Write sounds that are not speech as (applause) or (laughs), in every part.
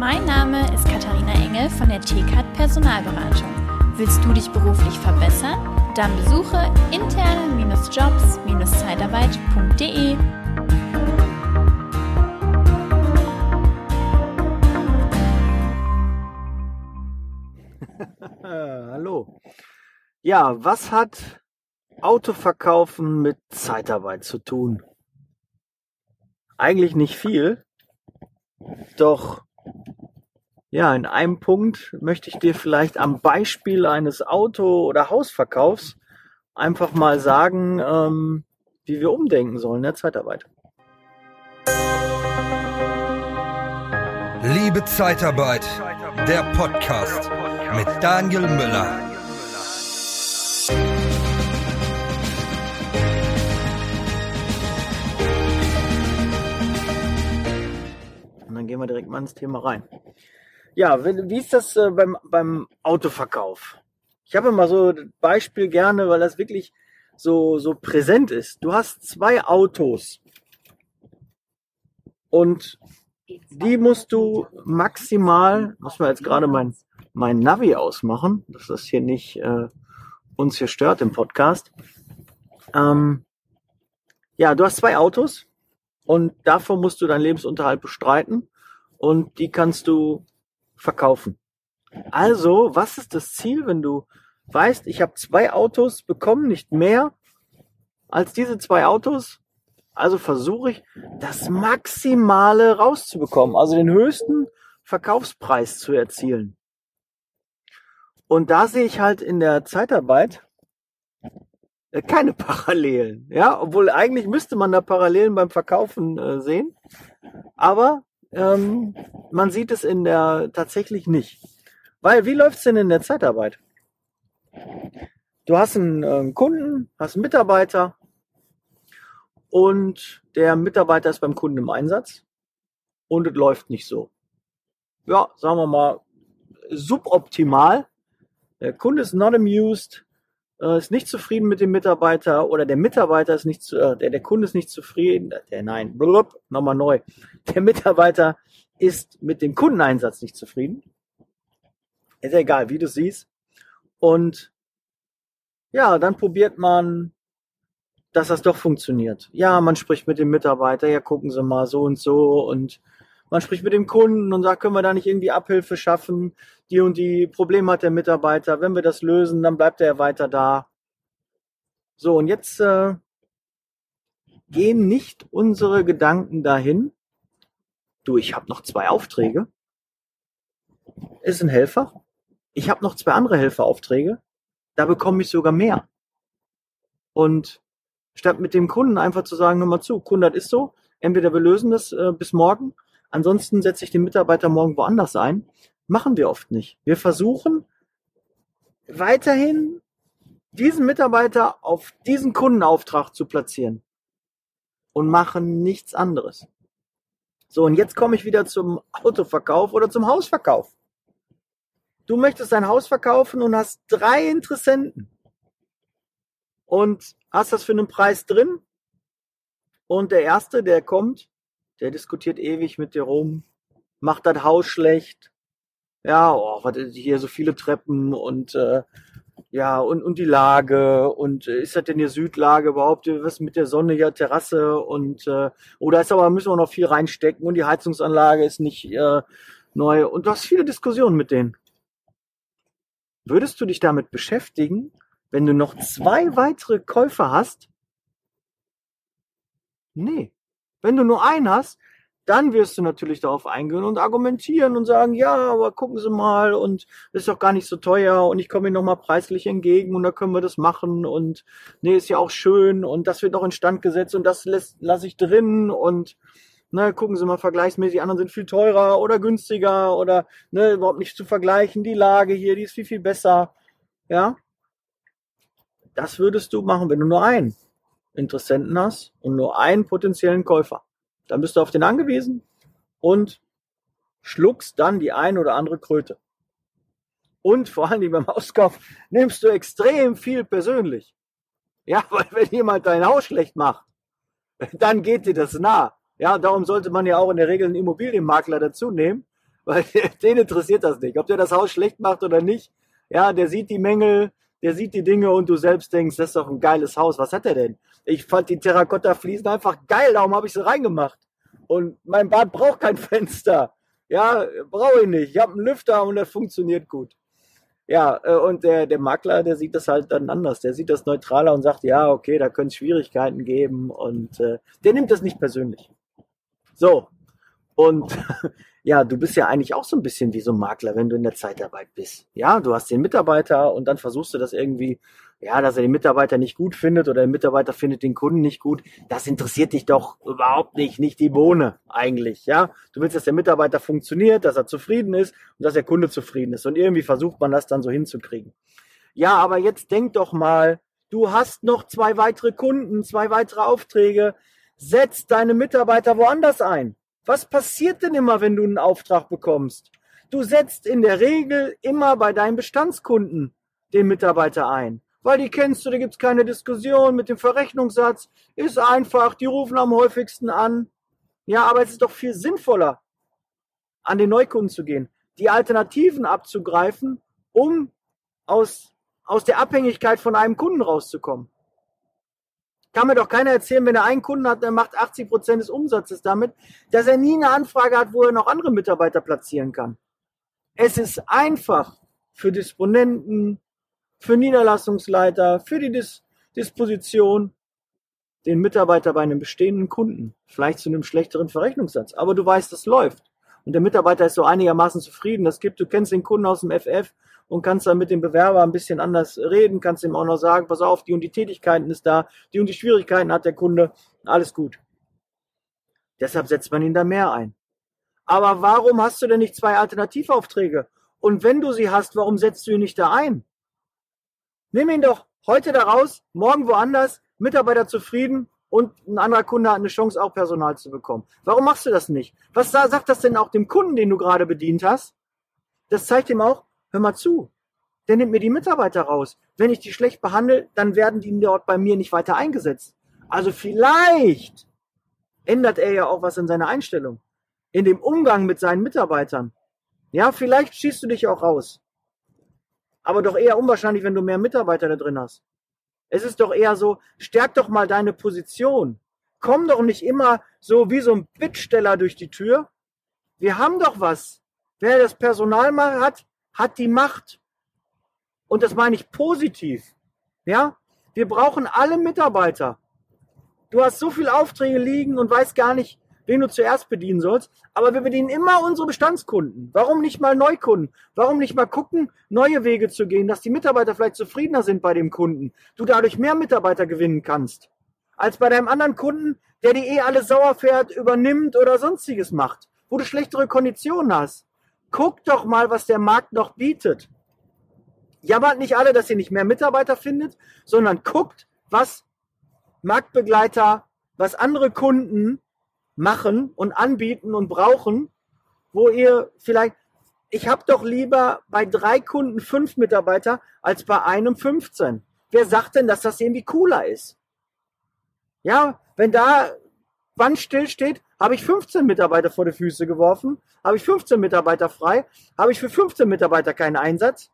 Mein Name ist Katharina Engel von der TCAT Personalberatung. Willst du dich beruflich verbessern? Dann besuche interne-jobs-zeitarbeit.de. (laughs) Hallo. Ja, was hat Autoverkaufen mit Zeitarbeit zu tun? Eigentlich nicht viel. Doch ja, in einem Punkt möchte ich dir vielleicht am Beispiel eines Auto- oder Hausverkaufs einfach mal sagen, ähm, wie wir umdenken sollen in der Zeitarbeit. Liebe Zeitarbeit, der Podcast mit Daniel Müller. Gehen wir direkt mal ins Thema rein. Ja, wie ist das äh, beim, beim Autoverkauf? Ich habe mal so ein Beispiel gerne, weil das wirklich so, so präsent ist. Du hast zwei Autos und die musst du maximal, muss man jetzt gerade mein, mein Navi ausmachen, dass das hier nicht äh, uns hier stört im Podcast. Ähm, ja, du hast zwei Autos und davon musst du deinen Lebensunterhalt bestreiten und die kannst du verkaufen. Also, was ist das Ziel, wenn du weißt, ich habe zwei Autos, bekomme nicht mehr als diese zwei Autos? Also versuche ich, das Maximale rauszubekommen, also den höchsten Verkaufspreis zu erzielen. Und da sehe ich halt in der Zeitarbeit äh, keine (laughs) Parallelen, ja, obwohl eigentlich müsste man da Parallelen beim Verkaufen äh, sehen, aber ähm, man sieht es in der tatsächlich nicht. Weil wie läuft's denn in der Zeitarbeit? Du hast einen äh, Kunden, hast einen Mitarbeiter und der Mitarbeiter ist beim Kunden im Einsatz und es läuft nicht so. Ja, sagen wir mal suboptimal. Der Kunde ist not amused, äh, ist nicht zufrieden mit dem Mitarbeiter oder der Mitarbeiter ist nicht zu, äh, der, der Kunde ist nicht zufrieden, der nein, blub, nochmal neu. Der Mitarbeiter ist mit dem Kundeneinsatz nicht zufrieden. Ist ja egal, wie du siehst. Und ja, dann probiert man, dass das doch funktioniert. Ja, man spricht mit dem Mitarbeiter, ja, gucken Sie mal so und so und man spricht mit dem Kunden und sagt, können wir da nicht irgendwie Abhilfe schaffen? Die und die Probleme hat der Mitarbeiter. Wenn wir das lösen, dann bleibt er weiter da. So, und jetzt äh, gehen nicht unsere Gedanken dahin. Du, ich habe noch zwei Aufträge. Ist ein Helfer. Ich habe noch zwei andere Helferaufträge. Da bekomme ich sogar mehr. Und statt mit dem Kunden einfach zu sagen, hör mal zu, Kunde, das ist so, entweder wir lösen das äh, bis morgen Ansonsten setze ich den Mitarbeiter morgen woanders ein. Machen wir oft nicht. Wir versuchen weiterhin diesen Mitarbeiter auf diesen Kundenauftrag zu platzieren und machen nichts anderes. So, und jetzt komme ich wieder zum Autoverkauf oder zum Hausverkauf. Du möchtest dein Haus verkaufen und hast drei Interessenten und hast das für einen Preis drin. Und der erste, der kommt, der diskutiert ewig mit dir rum, macht das Haus schlecht. Ja, oh, was hier so viele Treppen und äh, ja, und, und die Lage und äh, ist das denn hier Südlage überhaupt, was mit der Sonne hier, Terrasse und äh, oder ist aber, müssen wir noch viel reinstecken und die Heizungsanlage ist nicht äh, neu und du hast viele Diskussionen mit denen. Würdest du dich damit beschäftigen, wenn du noch zwei weitere Käufer hast? Nee. Wenn du nur einen hast, dann wirst du natürlich darauf eingehen und argumentieren und sagen, ja, aber gucken Sie mal und ist doch gar nicht so teuer und ich komme Ihnen nochmal preislich entgegen und da können wir das machen und nee, ist ja auch schön und das wird auch instand gesetzt und das lasse ich drin und ne, gucken Sie mal vergleichsmäßig, anderen sind viel teurer oder günstiger oder ne, überhaupt nicht zu vergleichen, die Lage hier, die ist viel, viel besser, ja. Das würdest du machen, wenn du nur einen Interessenten hast und nur einen potenziellen Käufer. Dann bist du auf den angewiesen und schluckst dann die ein oder andere Kröte. Und vor allem beim Hauskauf nimmst du extrem viel persönlich. Ja, (laughs) weil wenn jemand dein Haus schlecht macht, dann geht dir das nah. Ja, darum sollte man ja auch in der Regel einen Immobilienmakler dazu nehmen, Weil (laughs) den interessiert das nicht. Ob der das Haus schlecht macht oder nicht. Ja, der sieht die Mängel, der sieht die Dinge und du selbst denkst, das ist doch ein geiles Haus. Was hat er denn? Ich fand die Terrakotta-Fliesen einfach geil, darum habe ich sie reingemacht. Und mein Bad braucht kein (laughs) Fenster. Ja, brauche ich nicht. Ich habe einen Lüfter und das funktioniert gut. Ja, äh, und der, der Makler, der sieht das halt dann anders. Der sieht das neutraler und sagt, ja, okay, da können es Schwierigkeiten geben und äh, der nimmt das nicht persönlich. So. Und (laughs) ja, du bist ja eigentlich auch so ein bisschen wie so ein Makler, wenn du in der Zeitarbeit bist. Ja, du hast den Mitarbeiter und dann versuchst du das irgendwie ja, dass er den Mitarbeiter nicht gut findet oder der Mitarbeiter findet den Kunden nicht gut, das interessiert dich doch überhaupt nicht, nicht die Bohne eigentlich, ja. Du willst, dass der Mitarbeiter funktioniert, dass er zufrieden ist und dass der Kunde zufrieden ist und irgendwie versucht man das dann so hinzukriegen. Ja, aber jetzt denk doch mal, du hast noch zwei weitere Kunden, zwei weitere Aufträge, setz deine Mitarbeiter woanders ein. Was passiert denn immer, wenn du einen Auftrag bekommst? Du setzt in der Regel immer bei deinen Bestandskunden den Mitarbeiter ein weil die kennst du, da gibt's keine Diskussion mit dem Verrechnungssatz. Ist einfach, die rufen am häufigsten an. Ja, aber es ist doch viel sinnvoller, an den Neukunden zu gehen, die Alternativen abzugreifen, um aus, aus der Abhängigkeit von einem Kunden rauszukommen. Kann mir doch keiner erzählen, wenn er einen Kunden hat, der macht 80 Prozent des Umsatzes damit, dass er nie eine Anfrage hat, wo er noch andere Mitarbeiter platzieren kann. Es ist einfach für Disponenten, für Niederlassungsleiter, für die Dis Disposition, den Mitarbeiter bei einem bestehenden Kunden, vielleicht zu einem schlechteren Verrechnungssatz. Aber du weißt, das läuft. Und der Mitarbeiter ist so einigermaßen zufrieden. Das gibt, du kennst den Kunden aus dem FF und kannst dann mit dem Bewerber ein bisschen anders reden, kannst ihm auch noch sagen, pass auf, die und die Tätigkeiten ist da, die und die Schwierigkeiten hat der Kunde, alles gut. Deshalb setzt man ihn da mehr ein. Aber warum hast du denn nicht zwei Alternativaufträge? Und wenn du sie hast, warum setzt du ihn nicht da ein? Nimm ihn doch heute da raus, morgen woanders, Mitarbeiter zufrieden und ein anderer Kunde hat eine Chance, auch Personal zu bekommen. Warum machst du das nicht? Was sagt das denn auch dem Kunden, den du gerade bedient hast? Das zeigt ihm auch, hör mal zu, der nimmt mir die Mitarbeiter raus. Wenn ich die schlecht behandle, dann werden die dort bei mir nicht weiter eingesetzt. Also vielleicht ändert er ja auch was in seiner Einstellung, in dem Umgang mit seinen Mitarbeitern. Ja, vielleicht schießt du dich auch raus aber doch eher unwahrscheinlich, wenn du mehr Mitarbeiter da drin hast. Es ist doch eher so, stärk doch mal deine Position. Komm doch nicht immer so wie so ein Bittsteller durch die Tür. Wir haben doch was. Wer das Personal mal hat, hat die Macht. Und das meine ich positiv. Ja? Wir brauchen alle Mitarbeiter. Du hast so viele Aufträge liegen und weißt gar nicht, wen du zuerst bedienen sollst. Aber wir bedienen immer unsere Bestandskunden. Warum nicht mal Neukunden? Warum nicht mal gucken, neue Wege zu gehen, dass die Mitarbeiter vielleicht zufriedener sind bei dem Kunden? Du dadurch mehr Mitarbeiter gewinnen kannst. Als bei deinem anderen Kunden, der die eh alle sauer fährt, übernimmt oder sonstiges macht, wo du schlechtere Konditionen hast. Guck doch mal, was der Markt noch bietet. Jammert nicht alle, dass ihr nicht mehr Mitarbeiter findet, sondern guckt, was Marktbegleiter, was andere Kunden machen und anbieten und brauchen, wo ihr vielleicht, ich habe doch lieber bei drei Kunden fünf Mitarbeiter als bei einem 15. Wer sagt denn, dass das irgendwie cooler ist? Ja, wenn da Wand still steht, habe ich 15 Mitarbeiter vor die Füße geworfen, habe ich 15 Mitarbeiter frei, habe ich für 15 Mitarbeiter keinen Einsatz.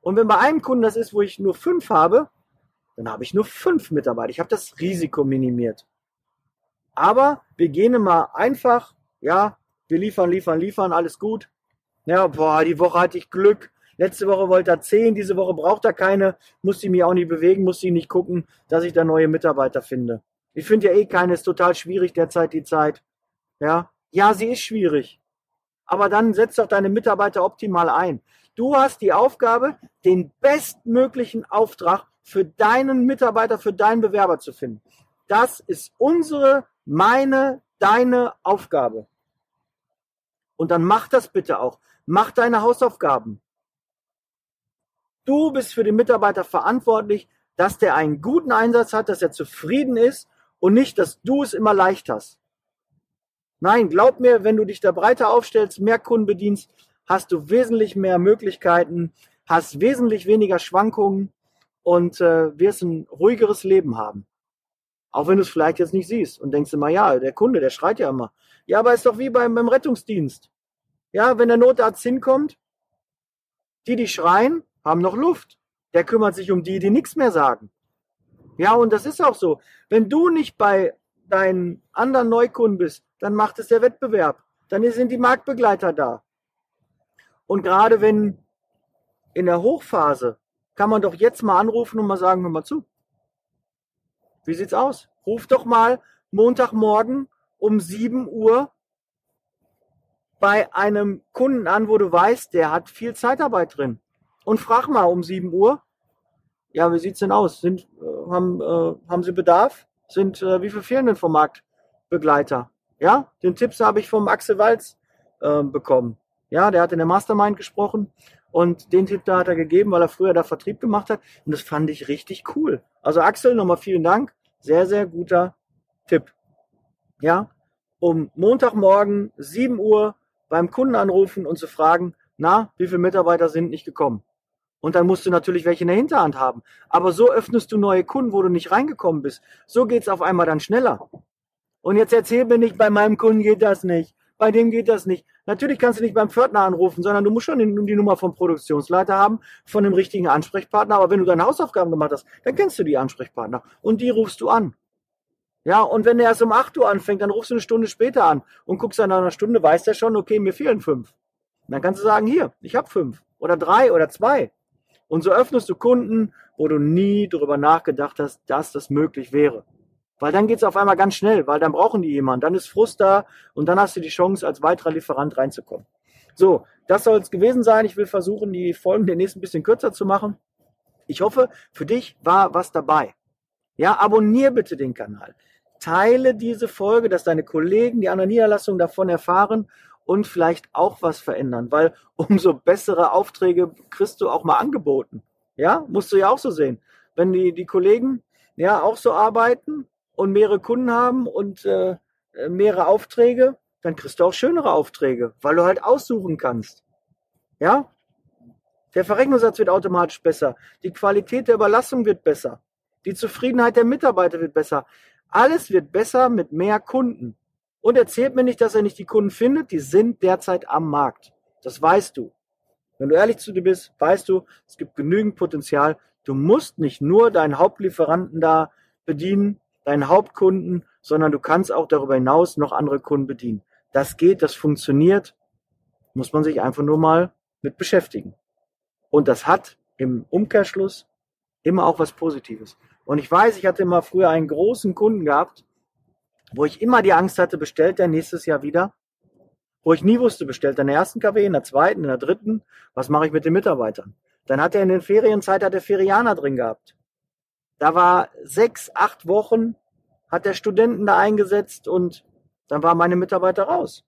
Und wenn bei einem Kunden das ist, wo ich nur fünf habe, dann habe ich nur fünf Mitarbeiter. Ich habe das Risiko minimiert. Aber wir gehen immer einfach, ja, wir liefern, liefern, liefern, alles gut. Ja, boah, die Woche hatte ich Glück. Letzte Woche wollte er 10, diese Woche braucht er keine, muss ich mich auch nicht bewegen, muss ich nicht gucken, dass ich da neue Mitarbeiter finde. Ich finde ja eh keine, ist total schwierig derzeit die Zeit. Ja, ja, sie ist schwierig. Aber dann setz doch deine Mitarbeiter optimal ein. Du hast die Aufgabe, den bestmöglichen Auftrag für deinen Mitarbeiter, für deinen Bewerber zu finden. Das ist unsere meine, deine Aufgabe. Und dann mach das bitte auch. Mach deine Hausaufgaben. Du bist für den Mitarbeiter verantwortlich, dass der einen guten Einsatz hat, dass er zufrieden ist und nicht, dass du es immer leicht hast. Nein, glaub mir, wenn du dich da breiter aufstellst, mehr Kunden bedienst, hast du wesentlich mehr Möglichkeiten, hast wesentlich weniger Schwankungen und äh, wirst ein ruhigeres Leben haben. Auch wenn du es vielleicht jetzt nicht siehst und denkst immer, ja, der Kunde, der schreit ja immer. Ja, aber ist doch wie beim, beim Rettungsdienst. Ja, wenn der Notarzt hinkommt, die, die schreien, haben noch Luft. Der kümmert sich um die, die nichts mehr sagen. Ja, und das ist auch so. Wenn du nicht bei deinen anderen Neukunden bist, dann macht es der Wettbewerb. Dann sind die Marktbegleiter da. Und gerade wenn in der Hochphase kann man doch jetzt mal anrufen und mal sagen, hör mal zu. Wie sieht's aus? Ruf doch mal Montagmorgen um 7 Uhr bei einem Kunden an, wo du weißt, der hat viel Zeitarbeit drin. Und frag mal um 7 Uhr, ja, wie sieht's denn aus? Sind, äh, haben, äh, haben Sie Bedarf? Sind, äh, wie viel fehlen denn vom Marktbegleiter? Ja, den Tipps habe ich vom Axel Walz äh, bekommen. Ja, der hat in der Mastermind gesprochen und den Tipp da hat er gegeben, weil er früher da Vertrieb gemacht hat. Und das fand ich richtig cool. Also Axel, nochmal vielen Dank. Sehr, sehr guter Tipp. Ja, um Montagmorgen 7 Uhr beim Kunden anrufen und zu fragen, na, wie viele Mitarbeiter sind nicht gekommen? Und dann musst du natürlich welche in der Hinterhand haben. Aber so öffnest du neue Kunden, wo du nicht reingekommen bist. So geht's auf einmal dann schneller. Und jetzt erzähl mir nicht, bei meinem Kunden geht das nicht. Bei dem geht das nicht. Natürlich kannst du nicht beim Pförtner anrufen, sondern du musst schon die Nummer vom Produktionsleiter haben, von dem richtigen Ansprechpartner. Aber wenn du deine Hausaufgaben gemacht hast, dann kennst du die Ansprechpartner. Und die rufst du an. Ja, und wenn er erst um 8 Uhr anfängt, dann rufst du eine Stunde später an und guckst dann nach einer Stunde, weiß der schon, okay, mir fehlen fünf. Und dann kannst du sagen, hier, ich habe fünf oder drei oder zwei. Und so öffnest du Kunden, wo du nie darüber nachgedacht hast, dass das möglich wäre. Weil dann geht's auf einmal ganz schnell, weil dann brauchen die jemanden, dann ist Frust da und dann hast du die Chance, als weiterer Lieferant reinzukommen. So, das soll es gewesen sein. Ich will versuchen, die Folgen demnächst ein bisschen kürzer zu machen. Ich hoffe, für dich war was dabei. Ja, abonnier bitte den Kanal teile diese Folge, dass deine Kollegen, die anderen Niederlassungen davon erfahren und vielleicht auch was verändern, weil umso bessere Aufträge kriegst du auch mal angeboten. Ja, musst du ja auch so sehen. Wenn die, die Kollegen ja auch so arbeiten und mehrere Kunden haben und äh, mehrere Aufträge, dann kriegst du auch schönere Aufträge, weil du halt aussuchen kannst. Ja? Der Verrechnungssatz wird automatisch besser. Die Qualität der Überlassung wird besser. Die Zufriedenheit der Mitarbeiter wird besser. Alles wird besser mit mehr Kunden. Und erzählt mir nicht, dass er nicht die Kunden findet, die sind derzeit am Markt. Das weißt du. Wenn du ehrlich zu dir bist, weißt du, es gibt genügend Potenzial. Du musst nicht nur deinen Hauptlieferanten da bedienen, deinen Hauptkunden, sondern du kannst auch darüber hinaus noch andere Kunden bedienen. Das geht, das funktioniert, muss man sich einfach nur mal mit beschäftigen. Und das hat im Umkehrschluss immer auch was Positives. Und ich weiß, ich hatte mal früher einen großen Kunden gehabt, wo ich immer die Angst hatte, bestellt er nächstes Jahr wieder? Wo ich nie wusste, bestellt er in der ersten KW, in der zweiten, in der dritten, was mache ich mit den Mitarbeitern? Dann hat er in den Ferienzeit hat er Ferianer drin gehabt. Da war sechs, acht Wochen, hat der Studenten da eingesetzt und dann waren meine Mitarbeiter raus.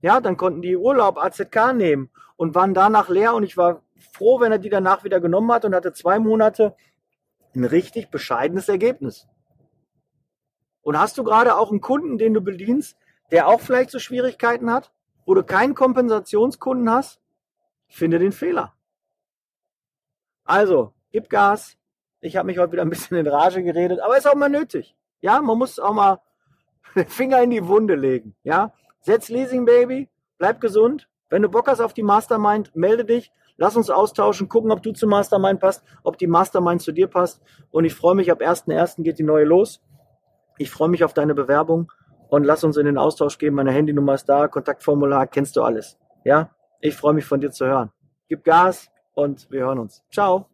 Ja, dann konnten die Urlaub AZK nehmen und waren danach leer und ich war froh, wenn er die danach wieder genommen hat und hatte zwei Monate ein richtig bescheidenes Ergebnis. Und hast du gerade auch einen Kunden, den du bedienst, der auch vielleicht so Schwierigkeiten hat, wo du keinen Kompensationskunden hast? Finde den Fehler. Also, gib Gas. Ich habe mich heute wieder ein bisschen in Rage geredet, aber ist auch mal nötig. Ja, man muss auch mal den (laughs) Finger in die Wunde legen. Ja, setz Leasing Baby, bleib gesund. Wenn du Bock hast auf die Mastermind, melde dich. Lass uns austauschen, gucken, ob du zum Mastermind passt, ob die Mastermind zu dir passt. Und ich freue mich, ab 1.1. geht die neue los. Ich freue mich auf deine Bewerbung und lass uns in den Austausch gehen. Meine Handynummer ist da, Kontaktformular, kennst du alles. Ja? Ich freue mich von dir zu hören. Gib Gas und wir hören uns. Ciao.